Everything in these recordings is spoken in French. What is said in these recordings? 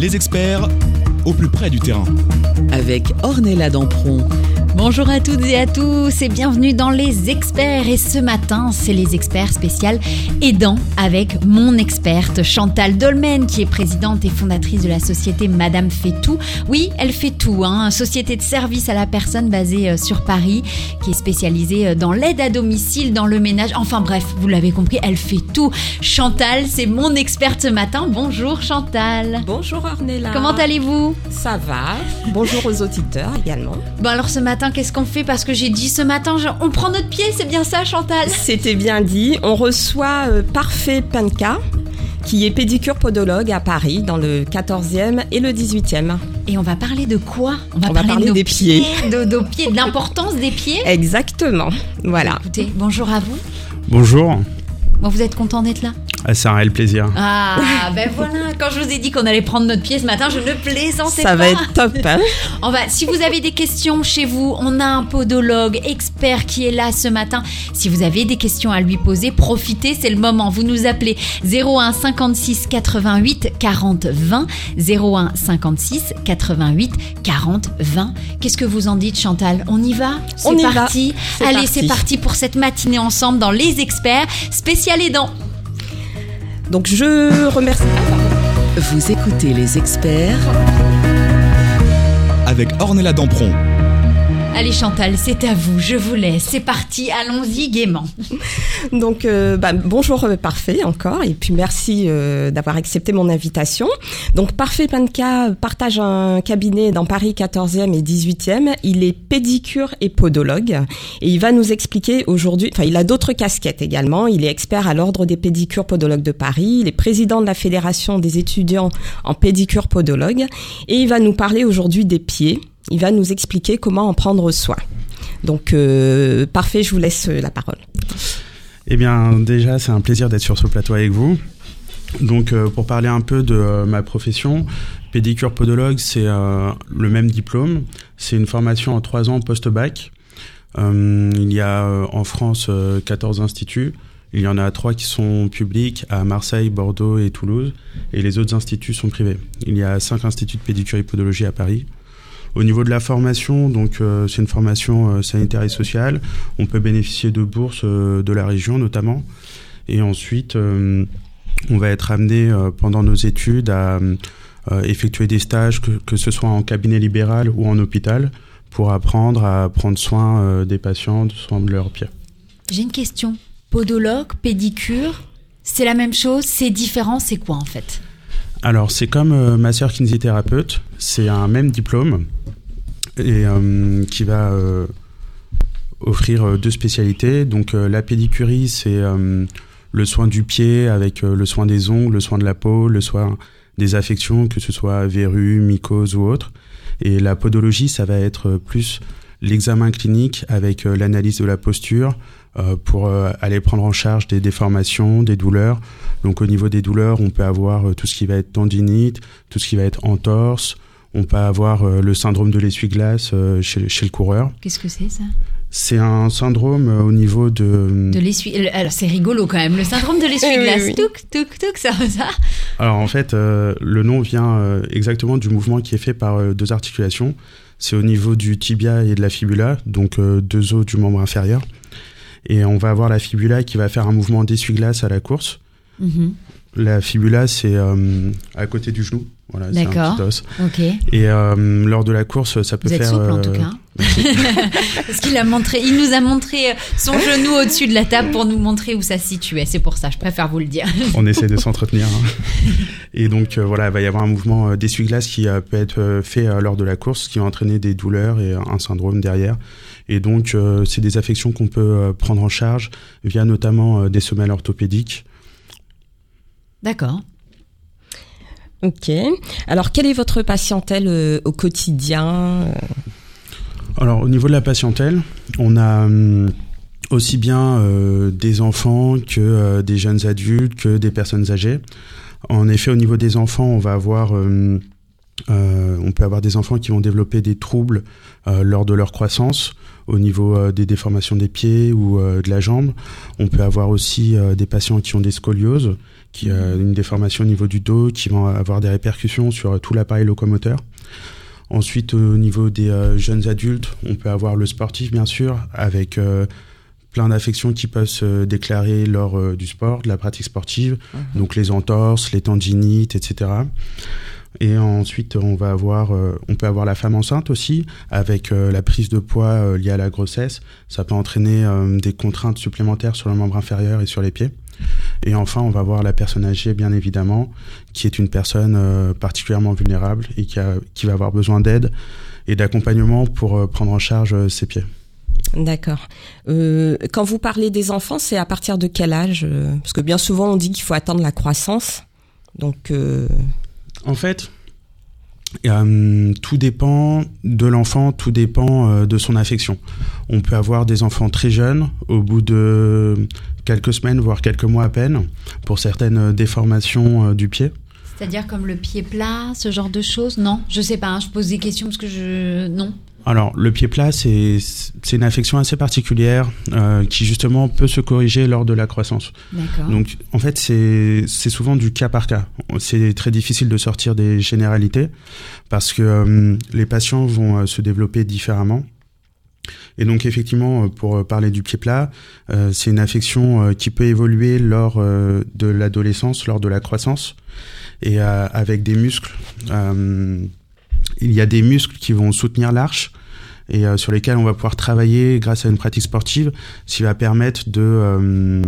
Les experts au plus près du terrain. Avec Ornella Dampron. Bonjour à toutes et à tous et bienvenue dans Les Experts. Et ce matin, c'est Les Experts spécial aidant avec mon experte Chantal Dolmen qui est présidente et fondatrice de la société Madame fait tout. Oui, elle fait tout, hein, société de service à la personne basée euh, sur Paris qui est spécialisée euh, dans l'aide à domicile, dans le ménage. Enfin bref, vous l'avez compris, elle fait tout. Chantal, c'est mon experte ce matin. Bonjour Chantal. Bonjour Ornella. Comment allez-vous? Ça va. Bonjour aux auditeurs également. Bon alors ce matin, qu'est-ce qu'on fait Parce que j'ai dit ce matin, on prend notre pied, c'est bien ça, Chantal C'était bien dit. On reçoit euh, Parfait Panka, qui est pédicure podologue à Paris, dans le 14e et le 18e. Et on va parler de quoi On va, parler, des pieds. De nos pieds, de l'importance des pieds. Exactement. Voilà. Écoutez, bonjour à vous. Bonjour. Bon, vous êtes content d'être là ah, c'est un réel plaisir. Ah, ben voilà, quand je vous ai dit qu'on allait prendre notre pied ce matin, je ne plaisantais pas. Ça va être top. Hein on va, si vous avez des questions chez vous, on a un podologue expert qui est là ce matin. Si vous avez des questions à lui poser, profitez, c'est le moment. Vous nous appelez 01 56 88 40 20. 01 56 88 40 20. Qu'est-ce que vous en dites, Chantal? On y va? On y parti. va. Allez, c'est parti pour cette matinée ensemble dans Les Experts, spécial aidant. Donc je remercie. Vous écoutez les experts avec Ornella Dampron. Allez Chantal, c'est à vous, je vous laisse. C'est parti, allons-y gaiement. Donc euh, bah, bonjour euh, Parfait encore et puis merci euh, d'avoir accepté mon invitation. Donc Parfait Panka partage un cabinet dans Paris 14e et 18e. Il est pédicure et podologue et il va nous expliquer aujourd'hui, enfin il a d'autres casquettes également. Il est expert à l'ordre des pédicures podologues de Paris, il est président de la Fédération des étudiants en pédicure podologue et il va nous parler aujourd'hui des pieds il va nous expliquer comment en prendre soin. Donc, euh, parfait, je vous laisse euh, la parole. Eh bien, déjà, c'est un plaisir d'être sur ce plateau avec vous. Donc, euh, pour parler un peu de ma profession, pédicure podologue, c'est le même diplôme. C'est une formation en trois ans post-bac. il y a en France 14 instituts. Il y en a trois qui sont publics à Marseille, Bordeaux et Toulouse. Et les autres instituts sont privés. Il y a cinq instituts de pédicure et podologie à Paris. Au niveau de la formation, donc euh, c'est une formation euh, sanitaire et sociale. On peut bénéficier de bourses euh, de la région notamment. Et ensuite, on va être amené pendant nos études à effectuer des stages, que, ce soit en cabinet libéral ou en hôpital, pour apprendre à prendre soin des patients, soin de leurs pieds. J'ai une question. Podologue, pédicure, c'est la même chose, c'est différent, c'est quoi en fait? Alors, c'est comme euh, ma sœur kinésithérapeute, c'est un même diplôme et euh, qui va euh, offrir deux spécialités. Donc, la pédicurie, c'est le soin du pied avec le soin des ongles, le soin de la peau, le soin des affections, que ce soit verrues, mycoses ou autres. Et la podologie, ça va être plus l'examen clinique avec l'analyse de la posture, euh, pour euh, aller prendre en charge des déformations, des douleurs. Donc au niveau des douleurs, on peut avoir euh, tout ce qui va être tendinite, tout ce qui va être entorse. On peut avoir le syndrome de l'essuie-glace chez, chez, le coureur. Qu'est-ce que c'est ça? C'est un syndrome au niveau de... De l'essuie... Alors c'est rigolo quand même, le syndrome de l'essuie-glace. oui, oui, ça, ça? Alors en fait, le nom vient exactement du mouvement qui est fait par deux articulations. C'est au niveau du tibia et de la fibula, donc deux os du membre inférieur et on va avoir la fibula qui va faire un mouvement d'essuie-glace à la course. Mhm. La fibula, c'est euh, à côté du genou. Voilà, c'est un petit os. Et euh, lors de la course, ça peut Vous faire. Êtes souple, en tout euh, cas. Parce qu'il a montré, il nous a montré son genou au-dessus de la table pour nous montrer où ça se situait. C'est pour ça, je préfère vous le dire. On essaie de s'entretenir. Hein. Et donc voilà, il va y avoir un mouvement d'essuie-glace qui peut être fait lors de la course, qui va entraîner des douleurs et un syndrome derrière. Et donc, euh, c'est des affections qu'on peut euh, prendre en charge via notamment euh, des semelles orthopédiques. D'accord. Ok. Alors, quelle est votre patientèle au quotidien Alors, au niveau de la patientèle, on a hum, aussi bien des enfants que des jeunes adultes, que des personnes âgées. En effet, au niveau des enfants, on va avoir... Hum, on peut avoir des enfants qui vont développer des troubles lors de leur croissance au niveau des déformations des pieds ou de la jambe. On peut avoir aussi des patients qui ont des scolioses, qui ont une déformation au niveau du dos, qui vont avoir des répercussions sur tout l'appareil locomoteur. Ensuite, au niveau des jeunes adultes, on peut avoir le sportif, bien sûr, avec plein d'affections qui peuvent se déclarer lors euh, du sport, de la pratique sportive, donc les entorses, les tendinites, etc. Et ensuite, on va avoir, euh, on peut avoir la femme enceinte aussi, avec euh, la prise de poids liée à la grossesse. Ça peut entraîner des contraintes supplémentaires sur le membre inférieur et sur les pieds. Et enfin, on va avoir la personne âgée, bien évidemment, qui est une personne particulièrement vulnérable et qui, a, qui va avoir besoin d'aide et d'accompagnement pour prendre en charge ses pieds. D'accord. Euh, quand vous parlez des enfants, c'est à partir de quel âge euh, Parce que bien souvent, on dit qu'il faut attendre la croissance. Donc. Euh... En fait, euh, tout dépend de l'enfant, tout dépend euh, de son affection. On peut avoir des enfants très jeunes, au bout de quelques semaines, voire quelques mois à peine, pour certaines déformations du pied. C'est-à-dire comme le pied plat, ce genre de choses Non, je sais pas. Hein, je pose des questions parce que je non? Alors, le pied plat, c'est une affection assez particulière euh, qui justement peut se corriger lors de la croissance. Donc, en fait, c'est souvent du cas par cas. C'est très difficile de sortir des généralités parce que euh, les patients vont euh, se développer différemment. Et donc effectivement, pour parler du pied plat, c'est une affection qui peut évoluer lors de l'adolescence, lors de la croissance, et avec des muscles il y a des muscles qui vont soutenir l'arche et euh, sur lesquels on va pouvoir travailler grâce à une pratique sportive, ce qui va permettre de euh,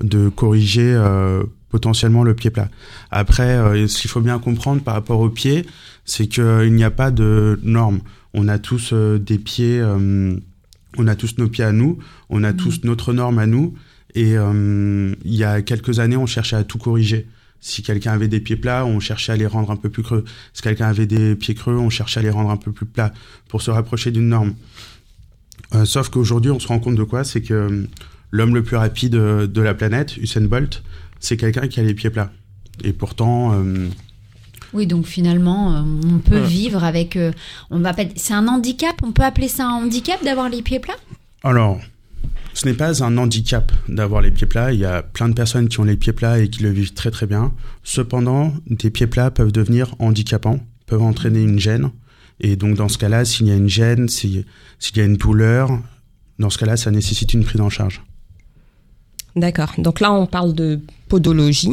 de corriger euh, potentiellement le pied plat. Après, ce qu'il faut bien comprendre par rapport au pied, c'est qu'il n'y a pas de normes. On a tous des pieds, on a tous nos pieds à nous, on a mmh. tous notre norme à nous. Et il y a quelques années, on cherchait à tout corriger. Si quelqu'un avait des pieds plats, on cherchait à les rendre un peu plus creux. Si quelqu'un avait des pieds creux, on cherchait à les rendre un peu plus plats pour se rapprocher d'une norme. Euh, sauf qu'aujourd'hui, on se rend compte de quoi? C'est que euh, l'homme le plus rapide de la planète, Usain Bolt, c'est quelqu'un qui a les pieds plats. Et pourtant. Euh, oui, donc finalement, on peut vivre avec. on va C'est un handicap. On peut appeler ça un handicap d'avoir les pieds plats? Alors, ce n'est pas un handicap d'avoir les pieds plats. Il y a plein de personnes qui ont les pieds plats et qui le vivent très très bien. Cependant, des pieds plats peuvent devenir handicapants, peuvent entraîner une gêne. Et donc dans ce cas-là, s'il y a une gêne, s'il y a une douleur, dans ce cas-là, ça nécessite une prise en charge. D'accord. Donc là, on parle de podologie.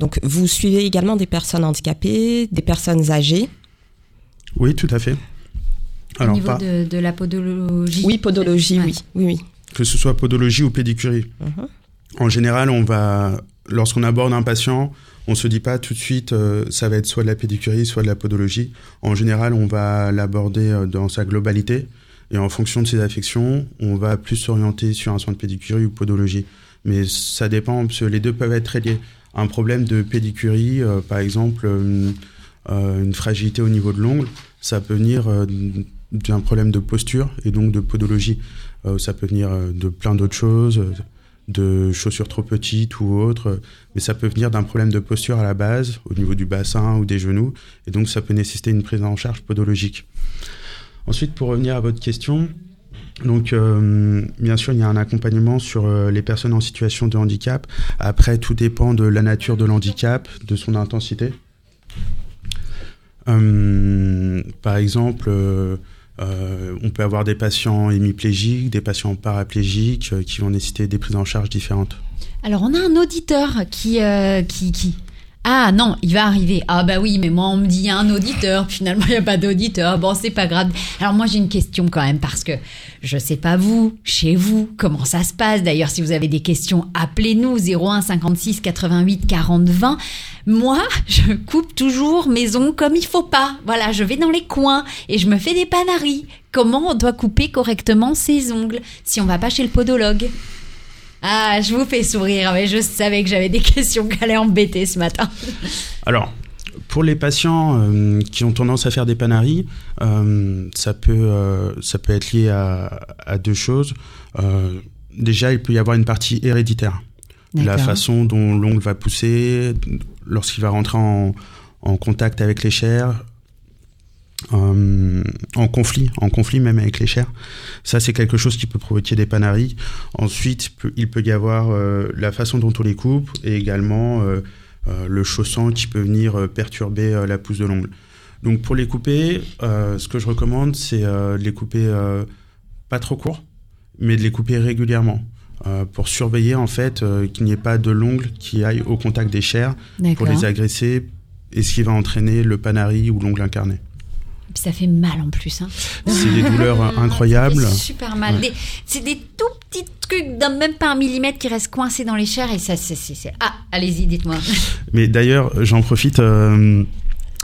Donc vous suivez également des personnes handicapées, des personnes âgées. Oui, tout à fait. Au niveau de, la podologie. Oui, podologie, oui, oui, oui que ce soit podologie ou pédicurie. Uh-huh. En général, on va, lorsqu'on aborde un patient, on se dit pas tout de suite, euh, ça va être soit de la pédicurie, soit de la podologie. En général, on va l'aborder euh, dans sa globalité. Et en fonction de ses affections, on va plus s'orienter sur un soin de pédicurie ou podologie. Mais ça dépend, parce que les deux peuvent être liés. Un problème de pédicurie, euh, par exemple, une fragilité au niveau de l'ongle, ça peut venir d'un problème de posture et donc de podologie. Euh, ça peut venir euh, de plein d'autres choses, euh, de chaussures trop petites ou autres, mais ça peut venir d'un problème de posture à la base, au niveau du bassin ou des genoux, et donc ça peut nécessiter une prise en charge podologique. Ensuite, pour revenir à votre question, donc, bien sûr, il y a un accompagnement sur les personnes en situation de handicap. Après, tout dépend de la nature de l'handicap, de son intensité. par exemple, euh, on peut avoir des patients hémiplégiques, des patients paraplégiques euh, qui vont nécessiter des prises en charge différentes. Alors on a un auditeur qui, euh, qui, qui, ah non, il va arriver. Ah bah oui, mais moi on me dit il y a un auditeur, finalement il n'y a pas d'auditeur. Bon, c'est pas grave. Alors moi j'ai une question quand même parce que je sais pas vous, chez vous, comment ça se passe. D'ailleurs, si vous avez des questions, appelez-nous 01 56 88 40 20. Moi, je coupe toujours mes ongles comme il faut pas. Voilà, je vais dans les coins et je me fais des panaries. Comment on doit couper correctement ses ongles si on va pas chez le podologue? Ah, je vous fais sourire, mais je savais que j'avais des questions qui allaient embêter ce matin. Alors, pour les patients euh, qui ont tendance à faire des panaries, euh, ça, peut, euh, ça peut être lié à, deux choses. déjà, il peut y avoir une partie héréditaire. La façon dont l'ongle va pousser, lorsqu'il va rentrer en, en, contact avec les chairs, euh, en conflit, en conflit même avec les chairs. Ça, c'est quelque chose qui peut provoquer des panaries. Ensuite, il peut y avoir euh, la façon dont on les coupe et également euh, le chaussant qui peut venir perturber la pousse de l'ongle. Donc pour les couper, ce que je recommande, c'est de les couper pas trop court, mais de les couper régulièrement. pour surveiller en fait qu'il n'y ait pas de l'ongle qui aille au contact des chairs pour les agresser et ce qui va entraîner le panari ou l'ongle incarné ça fait mal en plus. Hein. C'est des douleurs incroyables. Super mal. C'est des tout petits trucs même pas un millimètre qui restent coincés dans les chairs et ça, c'est. Ah, allez-y, dites-moi. Mais d'ailleurs, j'en profite. Euh,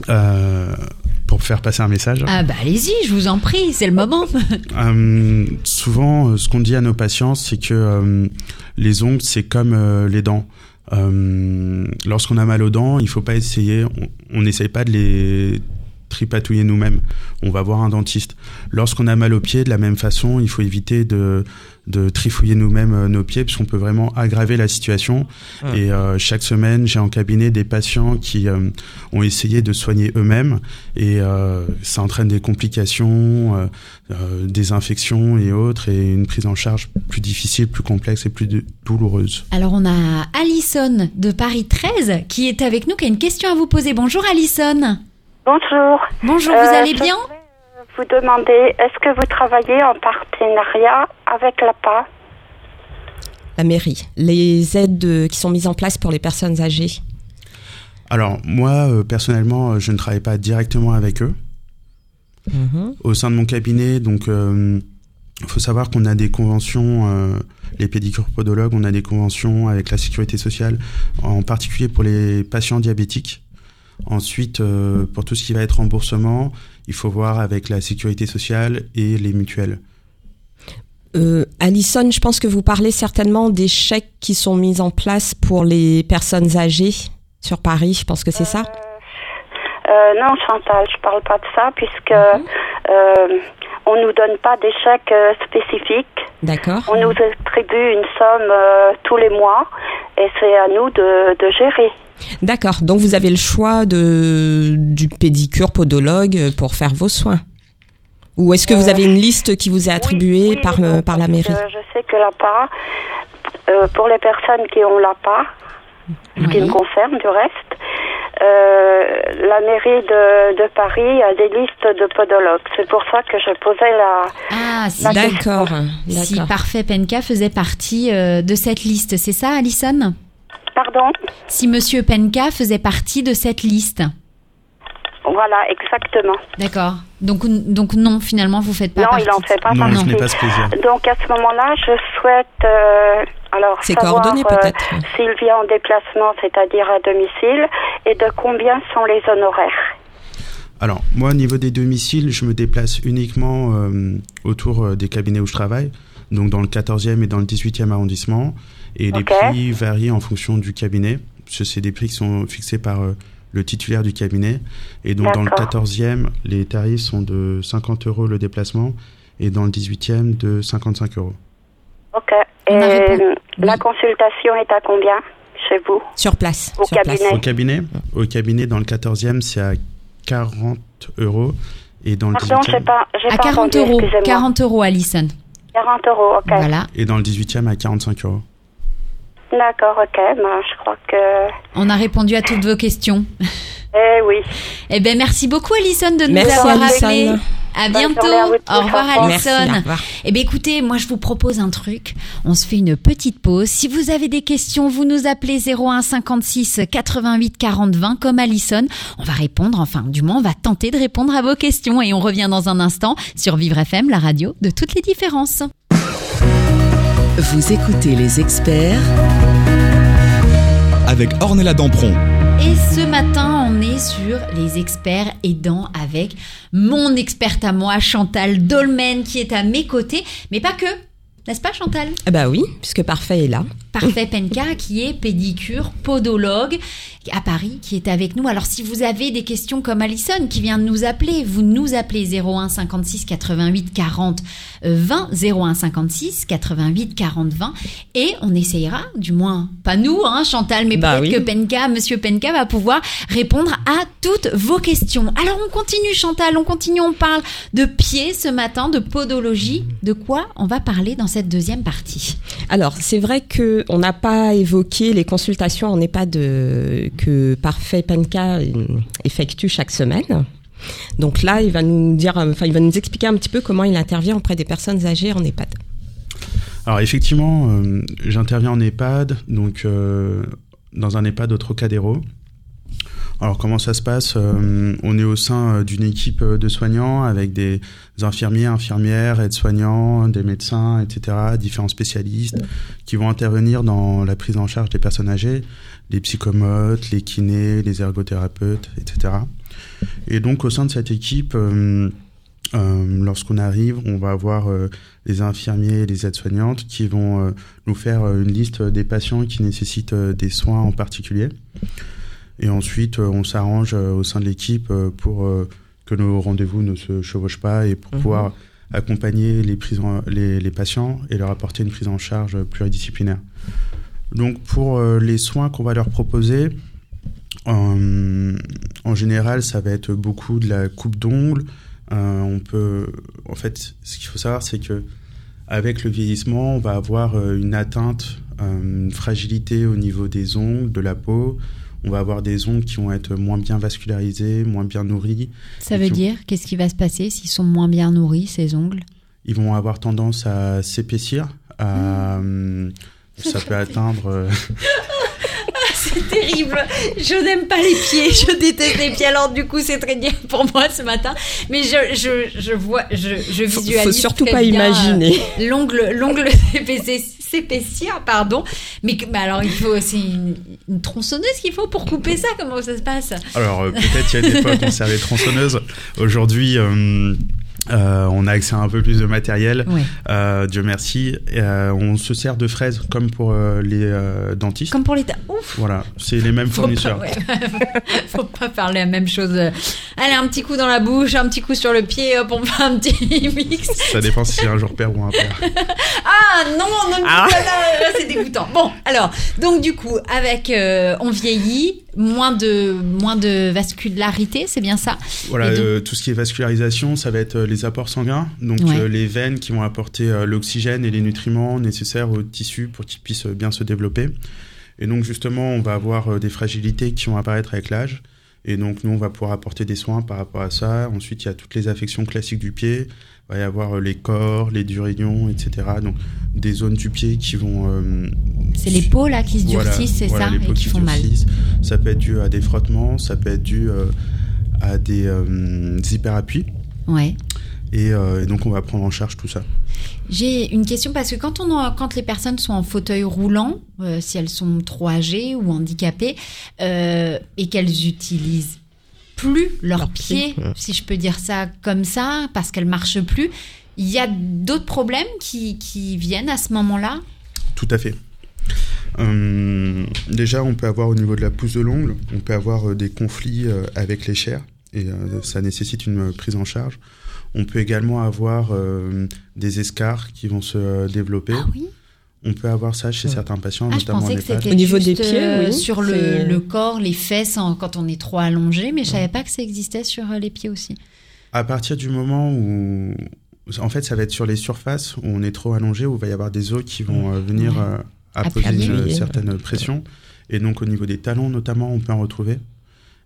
euh, pour faire passer un message. Ah bah allez-y, je vous en prie, c'est le moment. Euh, souvent, ce qu'on dit à nos patients, c'est que les ongles, c'est comme les dents. Lorsqu'on a mal aux dents, il faut pas essayer, on n'essaye pas de les tripatouiller nous-mêmes. On va voir un dentiste. Lorsqu'on a mal aux pieds, de la même façon, il faut éviter de, de trifouiller nous-mêmes euh, nos pieds, puisqu'on peut vraiment aggraver la situation. Ah. Et euh, chaque semaine, j'ai en cabinet des patients qui euh, ont essayé de soigner eux-mêmes, et ça entraîne des complications, des infections et autres, et une prise en charge plus difficile, plus complexe et plus douloureuse. Alors on a Alison de Paris 13 qui est avec nous, qui a une question à vous poser. Bonjour Alison. Bonjour. Bonjour, vous allez bien euh, Vous demander, est-ce que vous travaillez en partenariat avec l'APA? La mairie. Les aides qui sont mises en place pour les personnes âgées Alors, moi, euh, personnellement, euh, je ne travaille pas directement avec eux. Mhm. Au sein de mon cabinet, donc, il faut savoir qu'on a des conventions, les pédicures podologues, on a des conventions avec la sécurité sociale, en particulier pour les patients diabétiques. Ensuite, euh, pour tout ce qui va être remboursement, il faut voir avec la sécurité sociale et les mutuelles. Euh, Alison, je pense que vous parlez certainement des chèques qui sont mis en place pour les personnes âgées sur Paris. Je pense que c'est ça. Euh, non, Chantal, je parle pas de ça puisque mhm. euh, on nous donne pas des chèques spécifiques. D'accord. On nous attribue une somme tous les mois et c'est à nous de, de gérer. D'accord. Donc vous avez le choix de, du pédicure podologue pour faire vos soins. Ou est-ce que vous avez une liste qui vous est attribuée par, euh, par la mairie? Je sais que l'APA, euh, pour les personnes qui ont l'APA, ce qui me concerne du reste, euh, la mairie de, de, Paris a des listes de podologues. C'est pour ça que je posais la. Ah, si, d'accord. Si Parfait Penka faisait partie de cette liste, c'est ça, Alison? Pardon Si Monsieur Penka faisait partie de cette liste. Voilà, exactement. D'accord. Donc, donc non, finalement, vous faites pas non, partie. Non, il en fait pas non, partie. pas ce plaisir. Donc à ce moment-là, je souhaite euh, alors C'est coordonné euh, peut-être. s'il vient en déplacement, c'est-à-dire à domicile, et de combien sont les honoraires. Alors moi, au niveau des domiciles, je me déplace uniquement euh, autour des cabinets où je travaille, donc dans le 14e et dans le 18e arrondissement. Et les prix varient en fonction du cabinet. C'est des prix qui sont fixés par euh, le titulaire du cabinet. Et donc dans le 14e, les tarifs sont de 50 euros le déplacement et dans le 18e de 55 euros. Ok. Et la consultation est à combien chez vous? Sur place. Au cabinet. Au cabinet? Au cabinet, dans le 14e, c'est à 40 euros. Et dans le Pardon, 18e, pas, à 40 euros. 40 euros, Alison. 40 euros, ok. Voilà. Et dans le 18e, à 45 euros. D'accord, ok. Ben, je crois que. On a répondu à toutes vos questions. Eh oui. Eh ben merci beaucoup Alison de nous merci, avoir appelé. À bientôt. au revoir Alison. Eh bien écoutez, moi je vous propose un truc. On se fait une petite pause. Si vous avez des questions, vous nous appelez 01 56 88 40 20 comme Alison. On va répondre, enfin du moins on va tenter de répondre à vos questions et on revient dans un instant sur Vivre FM, la radio de toutes les différences. Vous écoutez les experts avec Ornella Dampron. Et ce matin, on est sur les experts aidants avec mon experte à moi, Chantal Dolmen, qui est à mes côtés. Mais pas que. N'est-ce pas, Chantal? Ah bah oui, puisque Parfait est là. Parfait Penka, qui est pédicure, podologue à Paris, qui est avec nous. Alors, si vous avez des questions comme Alison, qui vient de nous appeler, vous nous appelez 01 56 88 40 20, 01 56 88 40 20, et on essayera, du moins, pas nous, hein, Chantal, mais Bah peut-être oui. que Penka, Monsieur Penka va pouvoir répondre à toutes vos questions. Alors, on continue, Chantal, on continue, on parle de pieds ce matin, de podologie. De quoi on va parler dans cette deuxième partie? Alors, c'est vrai que on n'a pas évoqué les consultations en EHPAD que Parfait Penka euh, effectue chaque semaine. Donc là, il va nous dire, euh, il va nous expliquer un petit peu comment il intervient auprès des personnes âgées en EHPAD. Alors effectivement, euh, j'interviens en EHPAD, donc dans un EHPAD au Trocadéro. Alors comment ça se passe Euh, On est au sein euh, d'une équipe euh, de soignants avec des infirmiers, infirmières, aides-soignants, des médecins, etc., différents spécialistes qui vont intervenir dans la prise en charge des personnes âgées, les psychomotes, les kinés, les ergothérapeutes, etc. Et donc au sein de cette équipe, lorsqu'on arrive, on va avoir les infirmiers et les aides-soignantes qui vont nous faire une liste des patients qui nécessitent des soins en particulier. Et ensuite, euh, on s'arrange euh, au sein de l'équipe euh, pour que nos rendez-vous ne se chevauchent pas et pour Mhm. pouvoir accompagner les, prises en- les, les patients et leur apporter une prise en charge pluridisciplinaire. Donc pour les soins qu'on va leur proposer, en général, ça va être beaucoup de la coupe d'ongles. Euh, on peut, en fait, ce qu'il faut savoir, c'est que avec le vieillissement, on va avoir une atteinte, une fragilité au niveau des ongles, de la peau. On va avoir des ongles qui vont être moins bien vascularisés, moins bien nourris. Ça veut dire, qu'est-ce qui va se passer s'ils sont moins bien nourris, ces ongles? Ils vont avoir tendance à s'épaissir. À, euh, ça peut atteindre. euh, C'est terrible. Je n'aime pas les pieds. Je déteste les pieds. Alors du coup, c'est très bien pour moi ce matin. Mais je, je, je vois, je, je Faut, visualise. faut surtout très pas bien, imaginer. euh, L'ongle, l'ongle s'épaissir, pardon. Mais, alors, il faut c'est une, une tronçonneuse qu'il faut pour couper ça. Comment ça se passe? Alors euh, peut-être il y a des fois qu'on sert des tronçonneuses. Aujourd'hui, euh, euh, on a accès à un peu plus de matériel. Ouais. Euh, Dieu merci. Euh, on se sert de fraises comme pour euh, les euh, dentistes. Comme pour les. Ouf. Voilà, c'est les mêmes Faut pas, fournisseurs. ouais. Faut pas faire la même chose. Allez, un petit coup dans la bouche, un petit coup sur le pied, hop, on fait un petit mix. Ça dépend si c'est un jour père ou un père. Ah non, dis Ah. c'est dégoûtant. Bon, alors, donc du coup, avec euh, on vieillit, moins de moins de vascularité, c'est bien ça? Voilà, donc- euh, tout ce qui est vascularisation, ça va être euh, les apports sanguins, donc Ouais. euh, les veines qui vont apporter euh, l'oxygène et les nutriments nécessaires aux tissus pour qu'ils puissent bien se développer. Et donc justement, on va avoir des fragilités qui vont apparaître avec l'âge. Et donc nous, on va pouvoir apporter des soins par rapport à ça. Ensuite, il y a toutes les affections classiques du pied. Il va y avoir euh, les corps, les durillons, etc. Donc des zones du pied qui vont... euh, C'est les peaux là qui se voilà, durcissent, c'est voilà, ça, les et qui qui font mal. Ça peut être dû à des frottements, ça peut être dû euh, à des euh, hyperappuis. Ouais. Et, euh, et donc on va prendre en charge tout ça. J'ai une question parce que quand on en- quand les personnes sont en fauteuil roulant, euh, si elles sont trop âgées ou handicapées euh, et qu'elles utilisent plus leurs pieds, si je peux dire ça comme ça, parce qu'elles marchent plus, il y a d'autres problèmes qui, qui viennent à ce moment-là? Tout à fait. Euh, déjà, on peut avoir au niveau de la pousse de l'ongle, on peut avoir euh, des conflits euh, avec les chairs et euh, ça nécessite une euh, prise en charge. On peut également avoir euh, des escarres qui vont se euh, développer. Ah oui. On peut avoir ça chez Ouais. certains patients, Ah, je notamment pensais que EHPAD. c'était Au niveau juste, des pieds, euh, oui, sur le, corps, les fesses en- quand on est trop allongé, mais je savais pas que ça existait sur les pieds aussi. À partir du moment où, en fait, ça va être sur les surfaces où on est trop allongé, où il va y avoir des os qui vont euh, venir Ouais. euh, apposer une certaine pression. Et donc au niveau des talons notamment, on peut en retrouver.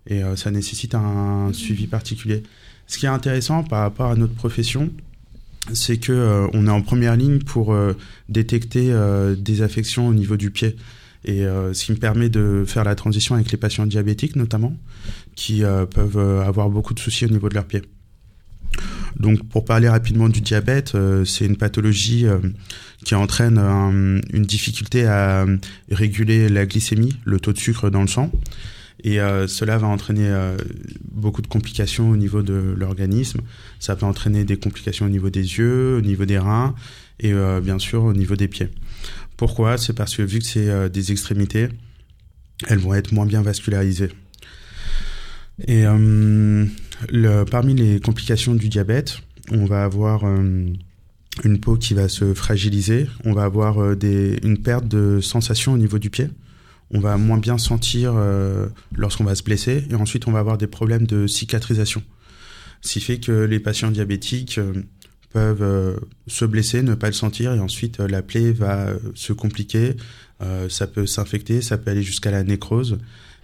Et euh, ça nécessite un suivi particulier. Ce qui est intéressant par rapport à notre profession, c'est que euh, on est en première ligne pour euh, détecter des affections au niveau du pied. Et ce qui me permet de faire la transition avec les patients diabétiques notamment, qui peuvent avoir beaucoup de soucis au niveau de leurs pieds. Donc, pour parler rapidement du diabète, c'est une pathologie qui entraîne une difficulté à réguler la glycémie, le taux de sucre dans le sang. Et euh, cela va entraîner euh, beaucoup de complications au niveau de l'organisme. Ça peut entraîner des complications au niveau des yeux, au niveau des reins et euh, bien sûr au niveau des pieds. Pourquoi? C'est parce que vu que c'est des extrémités, elles vont être moins bien vascularisées. Et parmi les complications du diabète, on va avoir une peau qui va se fragiliser, on va avoir une perte de sensation au niveau du pied, on va moins bien sentir euh, lorsqu'on va se blesser, et ensuite on va avoir des problèmes de cicatrisation. Ce qui fait que les patients diabétiques euh, peuvent euh, se blesser, ne pas le sentir, et ensuite la plaie va se compliquer, ça peut s'infecter, ça peut aller jusqu'à la nécrose,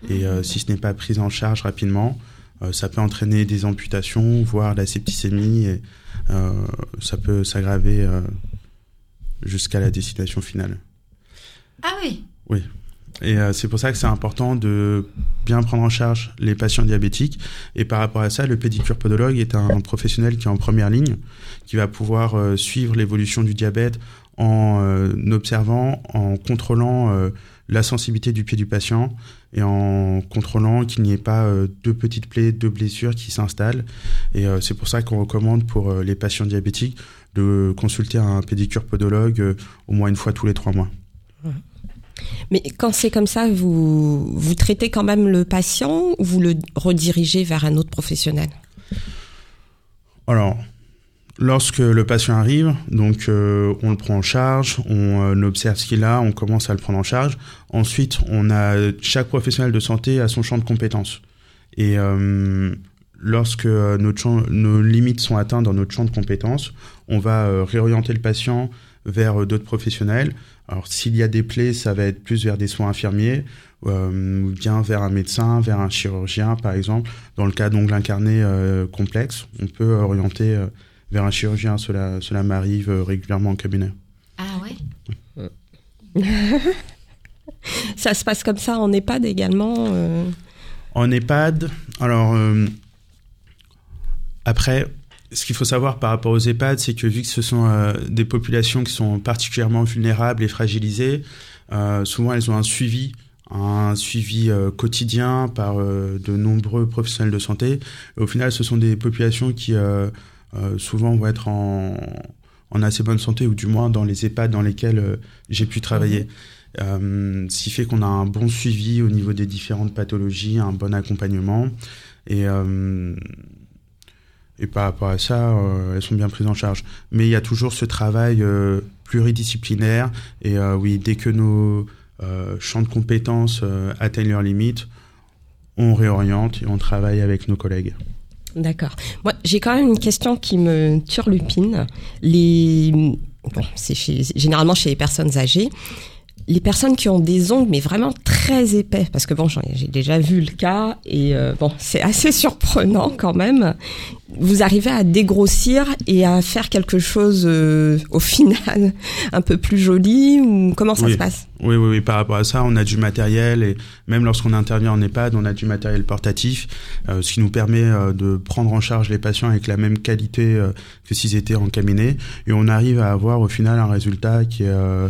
et si ce n'est pas pris en charge rapidement, ça peut entraîner des amputations, voire la septicémie, et ça peut s'aggraver jusqu'à la destination finale. Ah oui. Et euh, c'est pour ça que c'est important de bien prendre en charge les patients diabétiques. Et par rapport à ça, le pédicure podologue est un professionnel qui est en première ligne, qui va pouvoir euh, suivre l'évolution du diabète en euh, observant, en contrôlant la sensibilité du pied du patient et en contrôlant qu'il n'y ait pas euh, de petites plaies, de blessures qui s'installent. Et c'est pour ça qu'on recommande pour les patients diabétiques de consulter un pédicure podologue au moins une fois tous les trois mois. Mais quand c'est comme ça, vous, vous traitez quand même le patient ou vous le redirigez vers un autre professionnel? Alors, lorsque le patient arrive, donc euh, on le prend en charge, on euh, observe ce qu'il a, on commence à le prendre en charge. Ensuite, on a chaque professionnel de santé a son champ de compétences. Et euh, lorsque nos limites sont atteintes dans notre champ de compétences, on va réorienter le patient vers d'autres professionnels. Alors, s'il y a des plaies, ça va être plus vers des soins infirmiers, euh, ou bien vers un médecin, vers un chirurgien, par exemple. Dans le cas d'ongles incarnés euh, complexes, on peut orienter euh, vers un chirurgien. Cela, cela m'arrive euh, régulièrement en cabinet. Ah ouais. Ça se passe comme ça en EHPAD également euh, En EHPAD, alors euh, après, ce qu'il faut savoir par rapport aux EHPAD, c'est que vu que ce sont euh, des populations qui sont particulièrement vulnérables et fragilisées, euh, souvent elles ont un suivi, un suivi euh, quotidien par de nombreux professionnels de santé. Et au final, ce sont des populations qui souvent vont être en, en assez bonne santé, ou du moins dans les EHPAD dans lesquels j'ai pu travailler. Euh, ce qui fait qu'on a un bon suivi au niveau des différentes pathologies, un bon accompagnement. Et, et par rapport à ça, euh, elles sont bien prises en charge. Mais il y a toujours ce travail euh, pluridisciplinaire. Et euh, oui, dès que nos champs de compétences atteignent leurs limites, on réoriente et on travaille avec nos collègues. D'accord. Moi, j'ai quand même une question qui me turlupine. Les, bon, c'est généralement chez les personnes âgées. Les personnes qui ont des ongles, mais vraiment très épais, parce que bon, j'ai déjà vu le cas, et euh, bon, c'est assez surprenant quand même. Vous arrivez à dégrossir et à faire quelque chose euh, au final un peu plus joli ou comment ça Oui. se passe? Oui, oui, oui, par rapport à ça, on a du matériel et même lorsqu'on intervient en EHPAD, on a du matériel portatif, euh, ce qui nous permet euh, de prendre en charge les patients avec la même qualité euh, que s'ils étaient en cabinet et on arrive à avoir au final un résultat qui est euh,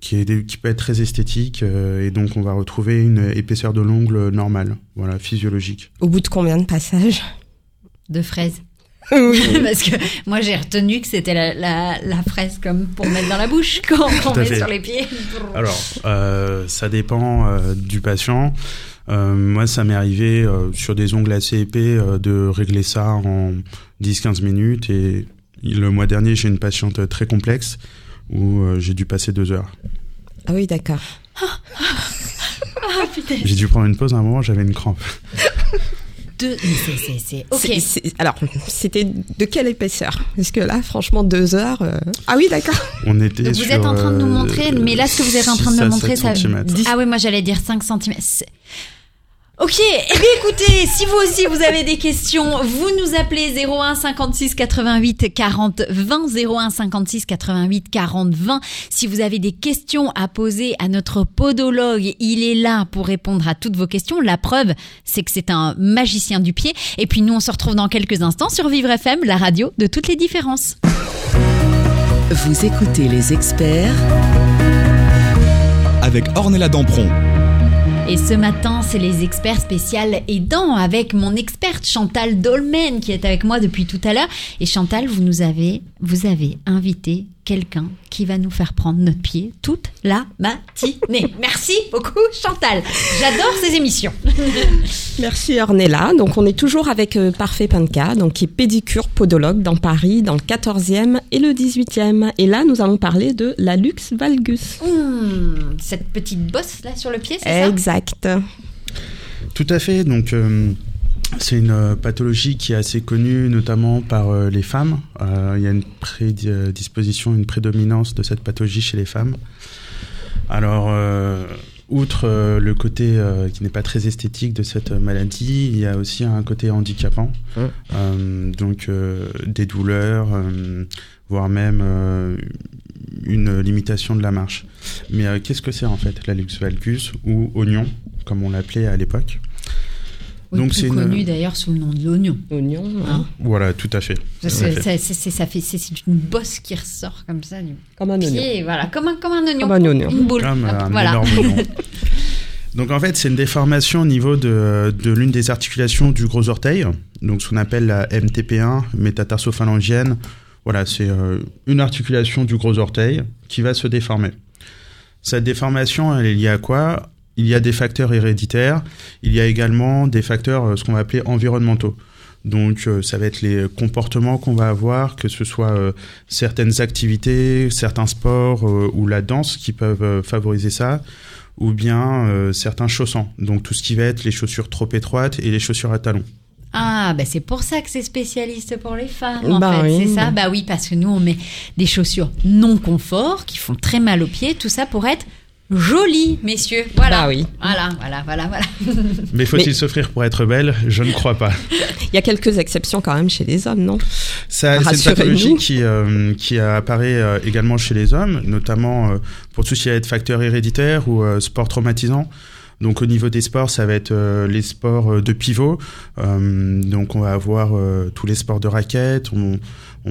qui, est qui peut être très esthétique euh, et donc on va retrouver une épaisseur de l'ongle normale, voilà, physiologique. Au bout de combien de passages De fraises. Oui. Parce que moi j'ai retenu que c'était la, la, la fraise comme pour mettre dans la bouche quand on met fait. sur les pieds. Alors, euh, ça dépend euh, du patient. Euh, moi, ça m'est arrivé euh, sur des ongles assez épais euh, de régler ça en 10-15 minutes. Et le mois dernier, j'ai une patiente très complexe où euh, j'ai dû passer deux heures. Ah oui, d'accord. Ah putain. J'ai dû prendre une pause à un moment, j'avais une crampe. Deux. c'est- c'est- c'est- Ok. C'est- c'est- alors, c'était de quelle épaisseur? Parce que là, franchement, deux heures. euh, Ah oui, d'accord. On était Donc vous sur, êtes en train de nous euh, montrer, mais là ce que vous êtes en train de 6 me montrer, 7 ça. Ah oui, moi j'allais dire 5 cm. Ok, eh bien écoutez, si vous aussi vous avez des questions, vous nous appelez 01 56 88 40 20 01 56 88 40 20. Si vous avez des questions à poser à notre podologue, il est là pour répondre à toutes vos questions. La preuve, c'est que c'est un magicien du pied. Et puis nous, on se retrouve dans quelques instants sur Vivre FM, la radio de toutes les différences. Vous écoutez les experts Avec Ornella Dampron. Et ce matin, c'est les experts spéciales aidants avec mon experte Chantal Dolmen qui est avec moi depuis tout à l'heure. Et Chantal, vous nous avez, vous avez invité quelqu'un qui va nous faire prendre notre pied toute la matinée. Merci beaucoup Chantal. J'adore ces émissions. Merci Ornella. Donc on est toujours avec euh, Parfait Panka, donc qui est pédicure podologue dans Paris, dans le 14e et le 18e. Et là, nous allons parler de la Lux valgus. Hmm, cette petite bosse là sur le pied, c'est ça? Exact. Tout à fait. Donc, euh, c'est une euh, pathologie qui est assez connue, notamment par euh, les femmes. Euh, il y a une prédisposition, une prédominance de cette pathologie chez les femmes. Alors, euh, outre le côté qui n'est pas très esthétique de cette maladie, il y a aussi un côté handicapant. Mmh. Donc, des douleurs, voire même une limitation de la marche. Mais qu'est-ce que c'est en fait la luxe valgus ou oignon, comme on l'appelait à l'époque? Donc, plus une- connu d'ailleurs sous le nom de l'oignon. Oignon. Hein Voilà, tout à fait. C'est- une bosse qui ressort comme ça du Comme un oignon. pied, voilà, comme un, comme un oignon. Comme un oignon. Une boule. Comme Hop, un voilà. énorme oignon. Donc en fait, c'est une déformation au niveau de, de l'une des articulations du gros orteil, donc ce qu'on appelle la MTP1, métatarsophalangienne. Voilà, c'est euh, une articulation du gros orteil qui va se déformer. Cette déformation, elle est liée à quoi? Il y a des facteurs héréditaires, il y a également des facteurs, euh, ce qu'on va appeler environnementaux. Donc euh, ça va être les comportements qu'on va avoir, que ce soit euh, certaines activités, certains sports euh, ou la danse qui peuvent euh, favoriser ça, ou bien certains chaussants. Donc tout ce qui va être les chaussures trop étroites et les chaussures à talons. Ah, bah c'est pour ça que c'est spécialiste pour les femmes, en Bah fait, oui. c'est ça Bah oui, parce que nous, on met des chaussures non confort, qui font très mal aux pieds, tout ça pour être joli, messieurs. Voilà. Bah oui. Voilà, voilà, voilà, voilà. Mais faut-il Mais- s'offrir pour être belle? Je ne crois pas. Il y a quelques exceptions quand même chez les hommes, non? C'est une pathologie qui, euh, qui apparaît euh, également chez les hommes, notamment euh, pour tout ce qui va être facteur héréditaire ou euh, sport traumatisant. Donc au niveau des sports, ça va être euh, les sports euh, de pivot. Euh, donc on va avoir tous les sports de raquettes. On,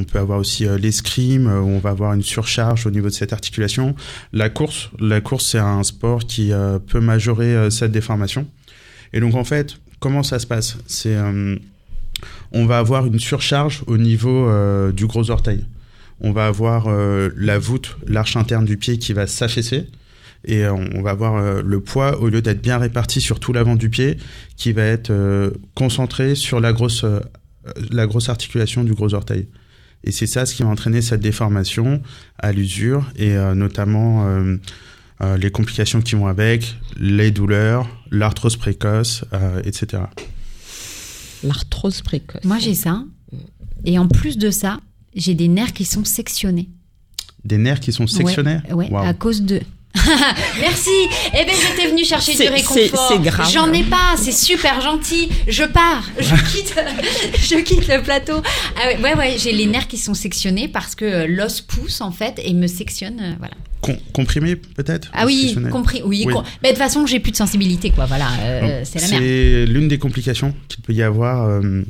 peut avoir aussi l'escrime on va avoir une surcharge au niveau de cette articulation. La course, la course c'est un sport qui peut majorer cette déformation. Et donc en fait, comment ça se passe? C'est on va avoir une surcharge au niveau du gros orteil. On va avoir la voûte, l'arche interne du pied qui va s'affaisser. Et euh, on va avoir euh, le poids, au lieu d'être bien réparti sur tout l'avant du pied, qui va être euh, concentré sur la grosse, euh, la grosse articulation du gros orteil. Et c'est ça ce qui va entraîner cette déformation à l'usure et euh, notamment euh, euh, les complications qui vont avec, les douleurs, l'arthrose précoce, euh, etc. L'arthrose précoce. Moi, j'ai ça. Et en plus de ça, j'ai des nerfs qui sont sectionnés. Des nerfs qui sont sectionnés? Ouais, à cause de. Merci. Eh ben, j'étais venue chercher du réconfort. c'est- c'est grave. J'en ai pas. C'est super gentil. Je pars. Je quitte. je quitte le plateau. Ah ouais, ouais, ouais, j'ai les nerfs qui sont sectionnés parce que euh, l'os pousse en fait et me sectionne. euh, voilà. Com- comprimé peut-être? Ah oui, compris. Oui. Oui. com- Mais de toute façon, j'ai plus de sensibilité, quoi. Voilà. euh, c'est la merde. C'est l'une des complications qu'il peut y avoir euh,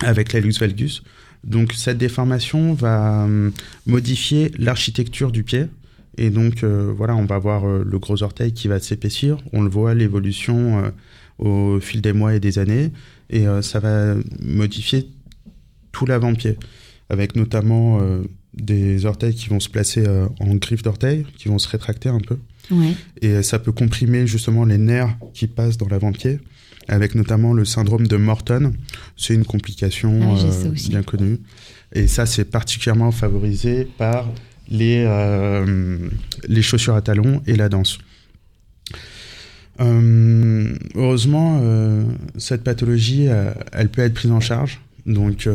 avec la luxe valgus. Donc cette déformation va euh, modifier l'architecture du pied. Et donc euh, voilà, on va avoir euh, le gros orteil qui va s'épaissir. On le voit, l'évolution euh, au fil des mois et des années. Et ça va modifier tout l'avant-pied. Avec notamment des orteils qui vont se placer en griffe d'orteil, qui vont se rétracter un peu. Ouais. Et ça peut comprimer justement les nerfs qui passent dans l'avant-pied, avec notamment le syndrome de Morton. C'est une complication Ah bien connue. Et ça, c'est particulièrement favorisé par les, euh, les chaussures à talons et la danse. Euh, heureusement, euh, cette pathologie, elle peut être prise en charge. Donc,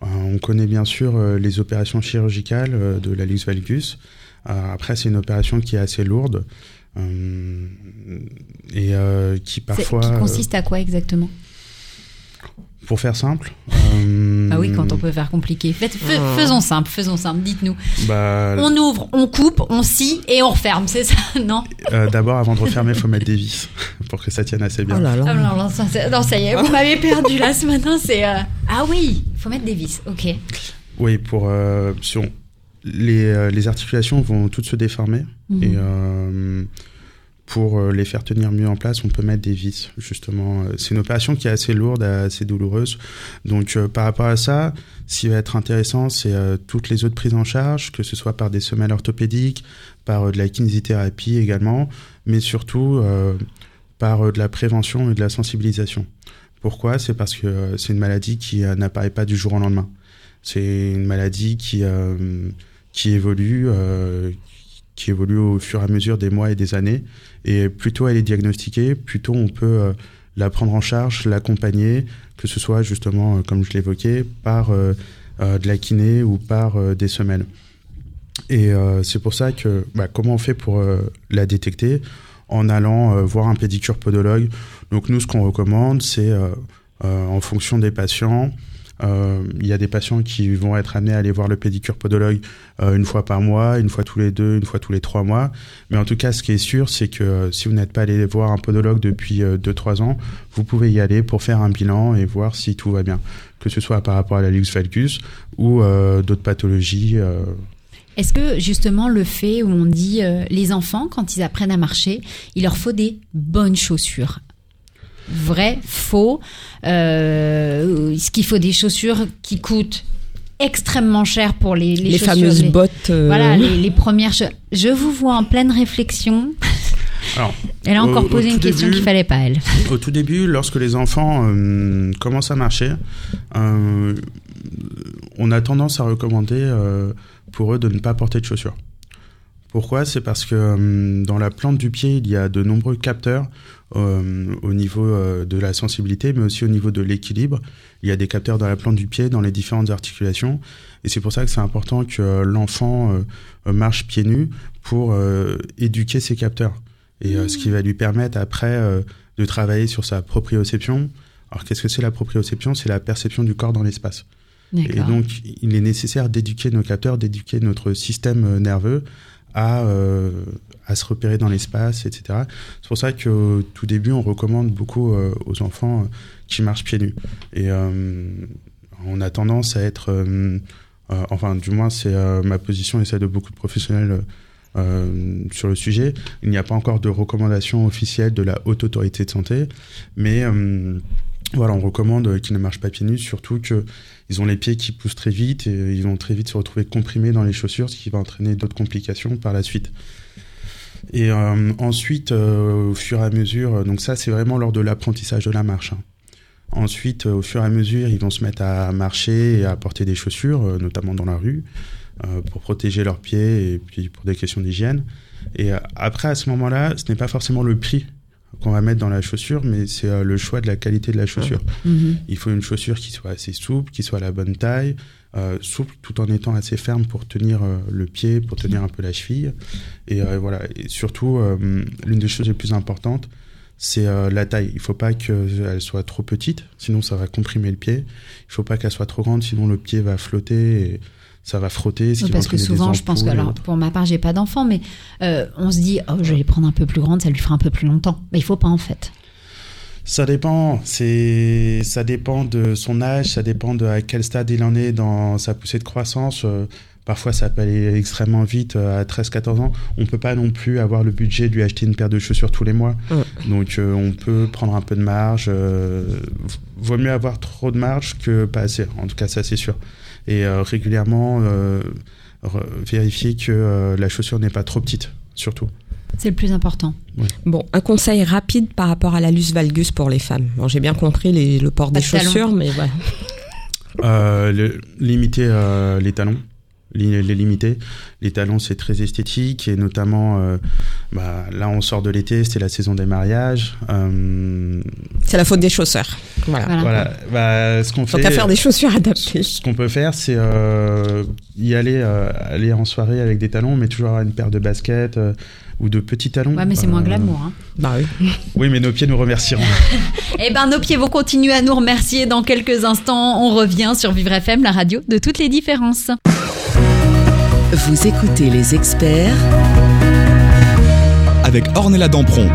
on connaît bien sûr les opérations chirurgicales de la luxe valgus. Après, c'est une opération qui est assez lourde et qui parfois, Qui consiste à quoi exactement? Pour faire simple, euh, Ah oui, quand on peut faire compliqué. Faites- fais- Ah. Faisons simple, faisons simple. Dites-nous. bah, On ouvre, on coupe, on scie et on referme, c'est ça Non euh, d'abord, avant de refermer, il faut mettre des vis pour que ça tienne assez bien. Oh là là. Ah non, non, ça, non, ça y est, vous m'avez perdu là ce matin. C'est euh, ah oui, il faut mettre des vis. Ok. Oui, pour euh, si on- les, euh, les articulations vont toutes se déformer Mhm. et euh, pour les faire tenir mieux en place, on peut mettre des vis, justement. C'est une opération qui est assez lourde, assez douloureuse. Donc, par rapport à ça, ce qui va être intéressant, c'est toutes les autres prises en charge, que ce soit par des semelles orthopédiques, par de la kinésithérapie également, mais surtout par de la prévention et de la sensibilisation. Pourquoi? C'est parce que c'est une maladie qui n'apparaît pas du jour au lendemain. C'est une maladie qui, qui évolue, qui évolue au fur et à mesure des mois et des années. Et plus tôt elle est diagnostiquée, plus tôt on peut euh, la prendre en charge, l'accompagner, que ce soit justement, euh, comme je l'évoquais, par euh, de la kiné ou par des semelles. Et c'est pour ça que bah, comment on fait pour la détecter? En allant voir un pédicure podologue. Donc nous, ce qu'on recommande, c'est en fonction des patients, il y a des patients qui vont être amenés à aller voir le pédicure podologue euh, une fois par mois, une fois tous les deux, une fois tous les trois mois. Mais en tout cas, ce qui est sûr, c'est que euh, si vous n'êtes pas allé voir un podologue depuis deux trois ans, vous pouvez y aller pour faire un bilan et voir si tout va bien, que ce soit par rapport à la luxe valgus ou d'autres pathologies. Est-ce que justement le fait où on dit les enfants, quand ils apprennent à marcher, il leur faut des bonnes chaussures? Vrai, faux. Euh, ce qu'il faut des chaussures qui coûtent extrêmement cher pour les les, les fameuses bottes. Euh, voilà, les, premières. Je vous vois en pleine réflexion. elle a encore posé une question qu'il fallait pas elle. Au tout début, lorsque les enfants euh, commencent à marcher, on a tendance à recommander pour eux de ne pas porter de chaussures. Pourquoi? C'est parce que dans la plante du pied, il y a de nombreux capteurs euh, au niveau euh, de la sensibilité, mais aussi au niveau de l'équilibre. Il y a des capteurs dans la plante du pied, dans les différentes articulations, et c'est pour ça que c'est important que l'enfant euh, marche pieds nus pour éduquer ses capteurs. Et ce qui va lui permettre après de travailler sur sa proprioception. Alors qu'est-ce que c'est la proprioception? C'est la perception du corps dans l'espace. Et donc, il est nécessaire d'éduquer nos capteurs, d'éduquer notre système nerveux à, à se repérer dans l'espace, etc. C'est pour ça qu'au tout début, on recommande beaucoup euh, aux enfants euh, qui marchent pieds nus. Et euh, on a tendance à être, enfin, du moins, c'est ma position et celle de beaucoup de professionnels. sur le sujet. Il n'y a pas encore de recommandation officielle de la haute autorité de santé, mais voilà, on recommande qu'ils ne marchent pas pieds nus, surtout qu'ils ont les pieds qui poussent très vite et ils vont très vite se retrouver comprimés dans les chaussures, ce qui va entraîner d'autres complications par la suite. Et euh, ensuite, euh, au fur et à mesure, donc ça c'est vraiment lors de l'apprentissage de la marche. Hein. Ensuite, au fur et à mesure, ils vont se mettre à marcher et à porter des chaussures, euh, notamment dans la rue, pour protéger leurs pieds et puis pour des questions d'hygiène. Et après, à ce moment-là, ce n'est pas forcément le prix qu'on va mettre dans la chaussure, mais c'est le choix de la qualité de la chaussure. Mhm. Il faut une chaussure qui soit assez souple, qui soit à la bonne taille, euh, souple tout en étant assez ferme pour tenir euh, le pied, pour tenir un peu la cheville. Et euh, voilà, et surtout, l'une des choses les plus importantes, c'est la taille. Il ne faut pas qu'elle soit trop petite, sinon ça va comprimer le pied. Il ne faut pas qu'elle soit trop grande, sinon le pied va flotter et ça va frotter. Ce parce que souvent, je pense que, alors, pour ma part, j'ai pas d'enfant, mais on se dit, oh, je vais les prendre un peu plus grande, ça lui fera un peu plus longtemps. Mais il faut pas en fait. Ça dépend. C'est, ça dépend de son âge, ça dépend de à quel stade il en est dans sa poussée de croissance. Euh, parfois, ça peut aller extrêmement vite euh, à 13-14 ans. On peut pas non plus avoir le budget de lui acheter une paire de chaussures tous les mois. Donc, euh, on peut prendre un peu de marge. vaut mieux avoir trop de marge que pas assez. En tout cas, ça, c'est sûr. Et régulièrement, vérifier que la chaussure n'est pas trop petite, surtout. C'est le plus important. Bon, un conseil rapide par rapport à la luce valgus pour les femmes. Bon, j'ai bien compris le port des chaussures, mais voilà. Euh, limiter euh, les talons les, limiter. Les talons, c'est très esthétique et notamment, euh, bah, là, on sort de l'été, c'est la saison des mariages. Euh, c'est la faute des chausseurs. Voilà. voilà. Bah, ce qu'on fait. qu'à faire des chaussures adaptées. Ce qu'on peut faire, c'est euh, y aller, aller en soirée avec des talons, mais toujours avoir une paire de baskets ou de petits talons. Ouais, mais c'est moins glamour. Hein. Bah oui. oui, mais nos pieds nous remercieront. eh ben, nos pieds vont continuer à nous remercier dans quelques instants. On revient sur Vivre FM, la radio de toutes les différences. Vous écoutez les experts avec Ornella Dampron.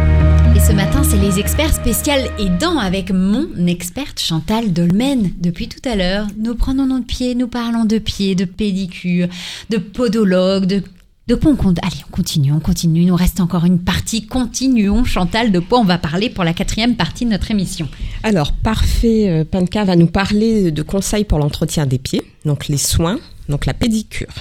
Et ce matin, c'est les experts spéciales aidants avec mon experte Chantal Dolmen. Depuis tout à l'heure, nous prenons notre pied, nous parlons de pied, de pédicure, de podologue, de De quoi on compte? Allez, on continue, on continue. Il nous reste encore une partie. Continuons, Chantal. De quoi on va parler pour la quatrième partie de notre émission? Alors, Parfait euh, Panka va nous parler de conseils pour l'entretien des pieds, donc les soins, donc la pédicure.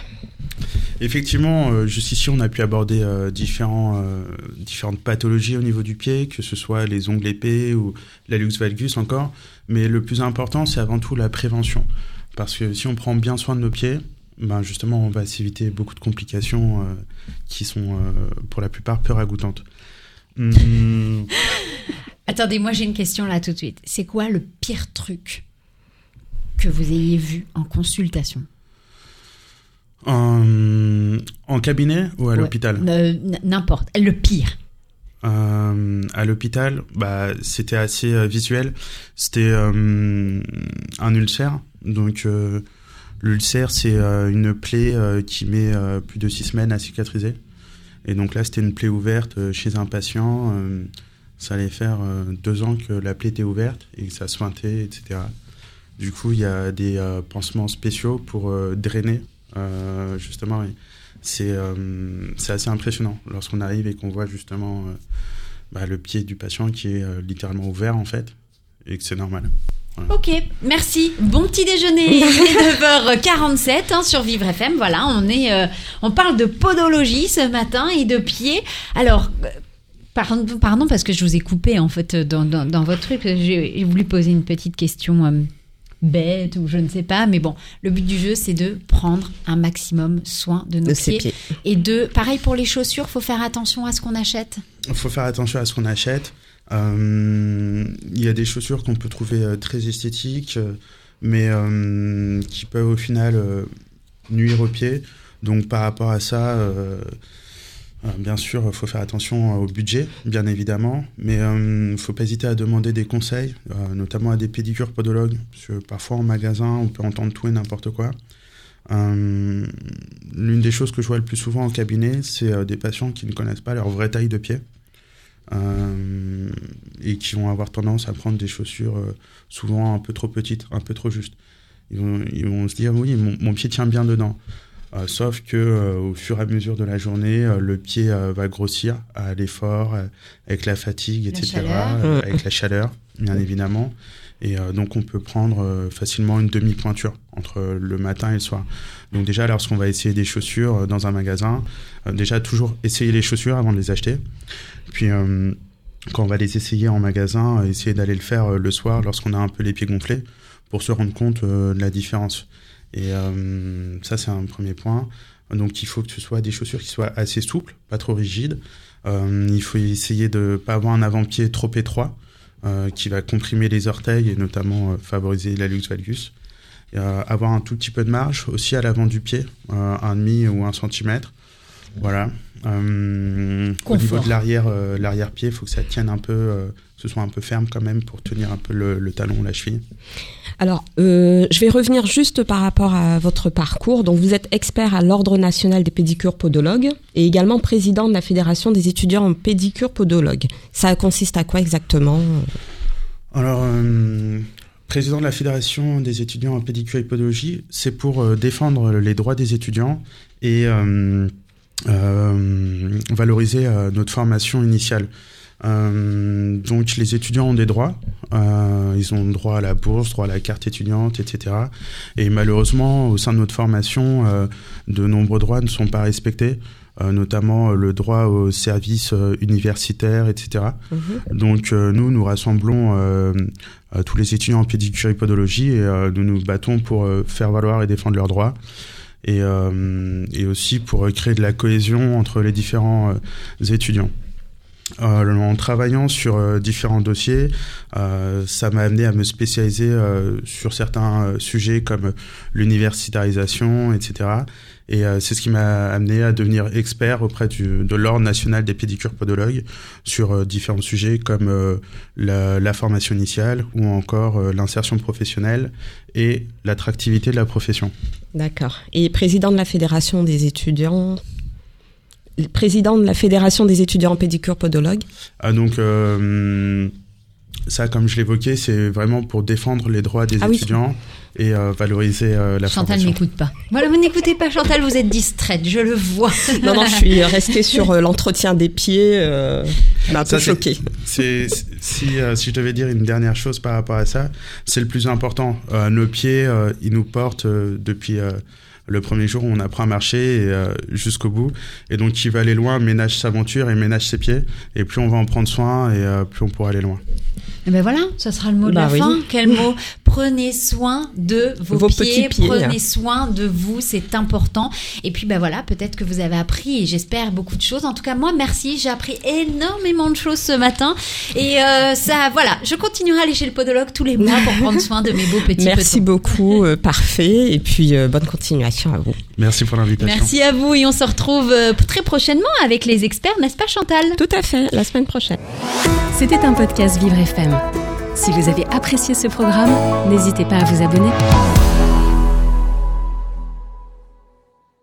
Effectivement, euh, juste ici, on a pu aborder euh, différents, euh, différentes pathologies au niveau du pied, que ce soit les ongles épais ou la luxe valgus encore. Mais le plus important, c'est avant tout la prévention. Parce que si on prend bien soin de nos pieds, ben justement, on va s'éviter beaucoup de complications qui sont, pour la plupart, peu ragoûtantes. Hum... Attendez, moi j'ai une question là tout de suite. C'est quoi le pire truc que vous ayez vu en consultation? En, en cabinet ou à l'hôpital euh, N'importe. Le pire. Euh, à l'hôpital, bah, c'était assez euh, visuel. C'était euh, un ulcère. Donc, euh, l'ulcère, c'est une plaie qui met plus de six semaines à cicatriser. Et donc là, c'était une plaie ouverte chez un patient. ça allait faire deux ans que la plaie était ouverte et que ça sointait, etc. Du coup, il y a des pansements spéciaux pour drainer euh, justement, c'est euh, c'est assez impressionnant lorsqu'on arrive et qu'on voit justement euh, bah, le pied du patient qui est littéralement ouvert en fait et que c'est normal. Ok, merci. Bon petit déjeuner. Il est 9h47 hein, sur Vivre FM. Voilà, on est, on parle de podologie ce matin et de pied. Alors, pardon, pardon parce que je vous ai coupé en fait dans, dans, dans votre truc. J'ai voulu poser une petite question bête ou je ne sais pas. Mais bon, le but du jeu, c'est de prendre un maximum soin de nos pieds. Et de, pareil pour les chaussures, faut faire attention à ce qu'on achète. Il faut faire attention à ce qu'on achète. Euh, il y a des chaussures qu'on peut trouver euh, très esthétiques, euh, mais qui peuvent au final nuire aux pieds. Donc par rapport à ça, euh, bien sûr, il faut faire attention au budget, bien évidemment, mais il euh, ne faut pas hésiter à demander des conseils, euh, notamment à des pédicures podologues, parce que parfois en magasin, on peut entendre tout et n'importe quoi. L'une des choses que je vois le plus souvent en cabinet, c'est des patients qui ne connaissent pas leur vraie taille de pied et qui vont avoir tendance à prendre des chaussures souvent un peu trop petites, un peu trop justes. Ils vont, se dire oui, mon pied tient bien dedans. Euh, sauf que euh, au fur et à mesure de la journée, euh, le pied va grossir à l'effort, avec la fatigue, etc., avec la chaleur, bien évidemment. Et donc on peut prendre facilement une demi-pointure entre le matin et le soir. Donc déjà, lorsqu'on va essayer des chaussures dans un magasin, déjà toujours essayer les chaussures avant de les acheter. Puis quand on va les essayer en magasin, essayer d'aller le faire le soir lorsqu'on a un peu les pieds gonflés pour se rendre compte de la différence. Et euh, ça, c'est un premier point. Donc, il faut que ce soit des chaussures qui soient assez souples, pas trop rigides. Euh, il faut essayer de pas avoir un avant-pied trop étroit, euh, qui va comprimer les orteils et notamment favoriser la luxe valgus. Avoir un tout petit peu de marge aussi à l'avant du pied, un demi ou un centimètre. Voilà. Euh, au niveau de l'arrière, euh, l'arrière-pied, il faut que ça tienne un peu, euh, que ce soit un peu ferme quand même pour tenir un peu le, le talon, la cheville. Alors, je vais revenir juste par rapport à votre parcours. Donc, vous êtes expert à l'Ordre national des pédicures podologues et également président de la Fédération des étudiants en pédicure podologue. Ça consiste à quoi exactement? Alors, président de la Fédération des étudiants en pédicure et podologie, c'est pour défendre les droits des étudiants et euh, valoriser euh, notre formation initiale. Euh, donc les étudiants ont des droits, euh, ils ont droit à la bourse, droit à la carte étudiante, etc. Et malheureusement, au sein de notre formation, euh, de nombreux droits ne sont pas respectés, notamment le droit aux services universitaires, etc. Mhm. Donc nous, nous rassemblons tous les étudiants en pédicure et podologie et nous nous battons pour faire valoir et défendre leurs droits et, euh, et aussi pour créer de la cohésion entre les différents euh, étudiants. Euh, en travaillant sur euh, différents dossiers, euh, ça m'a amené à me spécialiser sur certains sujets comme l'universitarisation, etc. Et c'est ce qui m'a amené à devenir expert auprès de l'Ordre national des pédicures podologues sur différents sujets comme la, formation initiale ou encore l'insertion professionnelle et l'attractivité de la profession. D'accord. Et président de la Fédération des étudiants président de la Fédération des étudiants en pédicure podologue ah, Donc, euh, ça, comme je l'évoquais, c'est vraiment pour défendre les droits des Ah oui. étudiants et euh, valoriser euh, la Chantal n'écoute pas. Voilà, vous n'écoutez pas Chantal, vous êtes distraite, je le vois. Non, non, je suis restée sur euh, l'entretien des pieds. Euh, m'a un Ça, c'est- choquée. C'est si euh, si je devais dire une dernière chose par rapport à ça, c'est le plus important. Euh, nos pieds, euh, ils nous portent euh, depuis euh, le premier jour où on apprend à marcher et, euh, jusqu'au bout. Et donc, qui veut aller loin ménage sa monture et ménage ses pieds. Et plus on va en prendre soin et euh, plus on pourra aller loin. Et ben voilà, ça sera le mot de Bah la oui. fin. Quel mot? Prenez soin de vos, Vos pieds, petits pieds. prenez soin de vous, c'est important. Et puis ben voilà, peut-être que vous avez appris, et j'espère beaucoup de choses. En tout cas, moi, merci, j'ai appris énormément de choses ce matin. Et euh, ça, voilà, je continuerai à aller chez le podologue tous les mois pour prendre soin de mes beaux petits Merci petons. beaucoup, euh, parfait. Et puis, euh, bonne continuation à vous. Merci pour l'invitation. Merci à vous et on se retrouve euh, très prochainement avec les experts, n'est-ce pas Chantal? Tout à fait, la semaine prochaine. C'était un podcast Vivre FM. Si vous avez apprécié ce programme, n'hésitez pas à vous abonner.